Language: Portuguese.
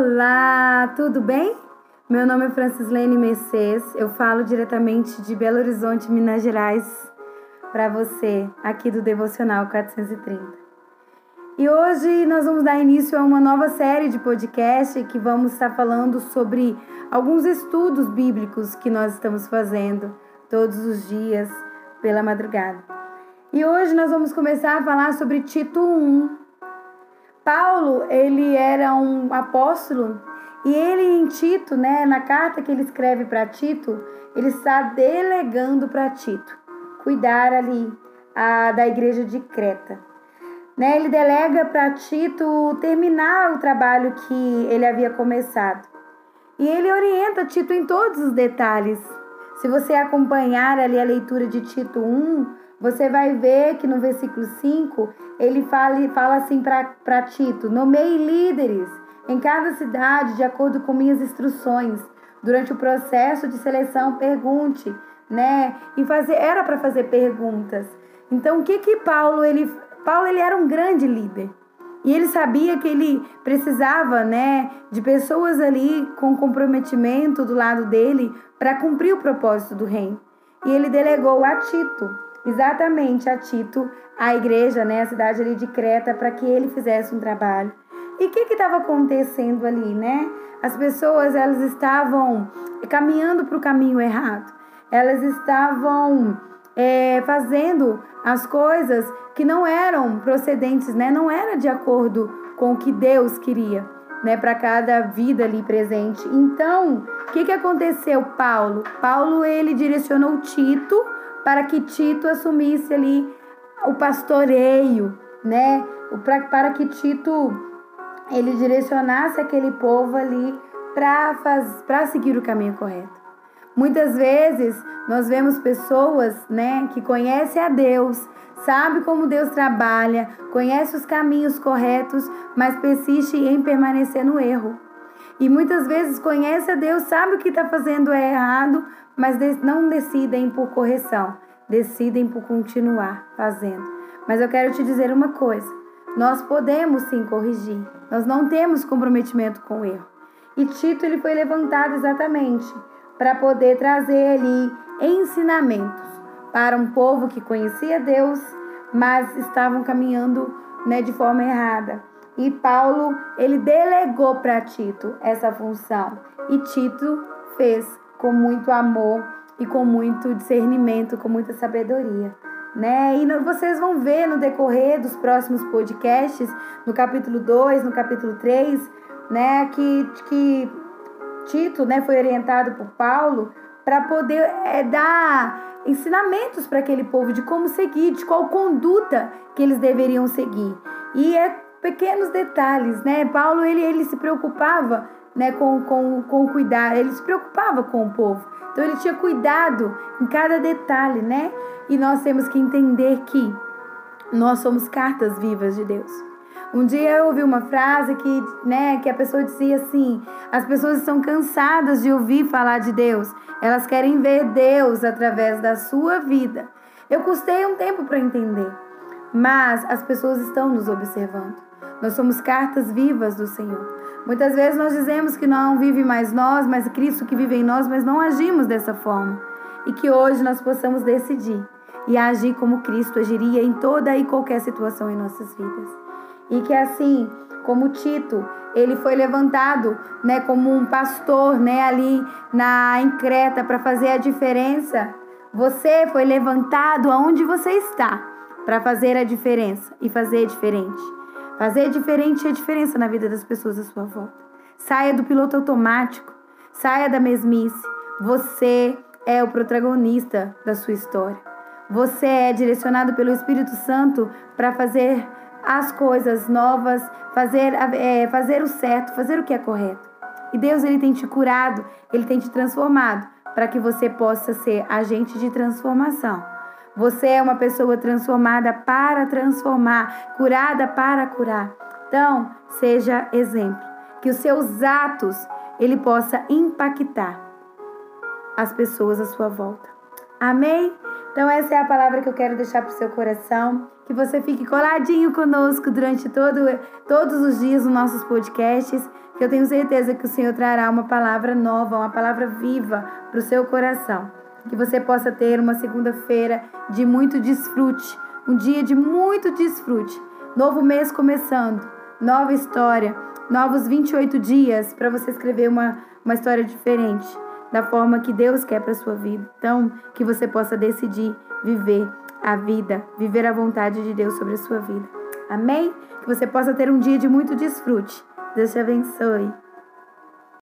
Olá, tudo bem? Meu nome é Francislene Mercedes, eu falo diretamente de Belo Horizonte, Minas Gerais, para você, aqui do Devocional 430. E hoje nós vamos dar início a uma nova série de podcast que vamos estar falando sobre alguns estudos bíblicos que nós estamos fazendo todos os dias pela madrugada. E hoje nós vamos começar a falar sobre Tito 1. Paulo, ele era um apóstolo e ele em Tito, né, na carta que ele escreve para Tito, ele está delegando para Tito cuidar ali a, da igreja de Creta. Né, ele delega para Tito terminar o trabalho que ele havia começado. E ele orienta Tito em todos os detalhes. Se você acompanhar ali a leitura de Tito 1, você vai ver que no versículo 5 ele fala, fala assim para Tito: Nomeie líderes em cada cidade de acordo com minhas instruções. Durante o processo de seleção, pergunte, né? E fazer era para fazer perguntas. Então, o que que Paulo ele Paulo ele era um grande líder. E ele sabia que ele precisava, né, de pessoas ali com comprometimento do lado dele para cumprir o propósito do reino. E ele delegou a Tito, exatamente a Tito, a igreja, né, a cidade ali de Creta, para que ele fizesse um trabalho. E o que estava acontecendo ali, né? As pessoas elas estavam caminhando para o caminho errado. Elas estavam é, fazendo as coisas que não eram procedentes, né? Não era de acordo com o que Deus queria, né? Para cada vida ali presente. Então, o que, que aconteceu, Paulo? Paulo ele direcionou Tito para que Tito assumisse ali o pastoreio, né? Para que Tito ele direcionasse aquele povo ali para seguir o caminho correto. Muitas vezes nós vemos pessoas, né, que conhecem a Deus, sabe como Deus trabalha, conhece os caminhos corretos, mas persiste em permanecer no erro. E muitas vezes conhece a Deus, sabe o que está fazendo é errado, mas não decidem por correção, decidem por continuar fazendo. Mas eu quero te dizer uma coisa: nós podemos sim corrigir. Nós não temos comprometimento com o erro. E Tito ele foi levantado exatamente para poder trazer ali ensinamentos para um povo que conhecia Deus, mas estavam caminhando né, de forma errada. E Paulo ele delegou para Tito essa função. E Tito fez com muito amor e com muito discernimento, com muita sabedoria né? E vocês vão ver no decorrer dos próximos podcasts, no capítulo 2, no capítulo 3, né, que, que Tito, né, foi orientado por Paulo para poder é, dar ensinamentos para aquele povo de como seguir, de qual conduta que eles deveriam seguir. E é pequenos detalhes, né? Paulo ele, ele se preocupava né, com, com, com cuidar, ele se preocupava com o povo. Então ele tinha cuidado em cada detalhe, né? E nós temos que entender que nós somos cartas vivas de Deus. Um dia eu ouvi uma frase que, né, que a pessoa dizia assim: as pessoas estão cansadas de ouvir falar de Deus, elas querem ver Deus através da sua vida. Eu custei um tempo para entender, mas as pessoas estão nos observando. Nós somos cartas vivas do Senhor. Muitas vezes nós dizemos que não vive mais nós, mas Cristo que vive em nós, mas não agimos dessa forma. E que hoje nós possamos decidir e agir como Cristo agiria em toda e qualquer situação em nossas vidas. E que assim, como Tito, ele foi levantado, né, como um pastor, né, ali na em Creta para fazer a diferença. Você foi levantado aonde você está para fazer a diferença e fazer diferente. Fazer diferente é a diferença na vida das pessoas à sua volta. Saia do piloto automático, saia da mesmice. Você é o protagonista da sua história. Você é direcionado pelo Espírito Santo para fazer as coisas novas, fazer, é, fazer o certo, fazer o que é correto. E Deus ele tem te curado, ele tem te transformado para que você possa ser agente de transformação. Você é uma pessoa transformada para transformar, curada para curar. Então, seja exemplo, que os seus atos ele possa impactar as pessoas à sua volta. Amém? Então, essa é a palavra que eu quero deixar para o seu coração. Que você fique coladinho conosco durante todo, todos os dias nos nossos podcasts. Que eu tenho certeza que o Senhor trará uma palavra nova, uma palavra viva para o seu coração. Que você possa ter uma segunda-feira de muito desfrute, um dia de muito desfrute. Novo mês começando, nova história, novos 28 dias para você escrever uma, uma história diferente da forma que Deus quer para sua vida. Então, que você possa decidir viver a vida, viver a vontade de Deus sobre a sua vida. Amém? Que você possa ter um dia de muito desfrute. Deus te abençoe.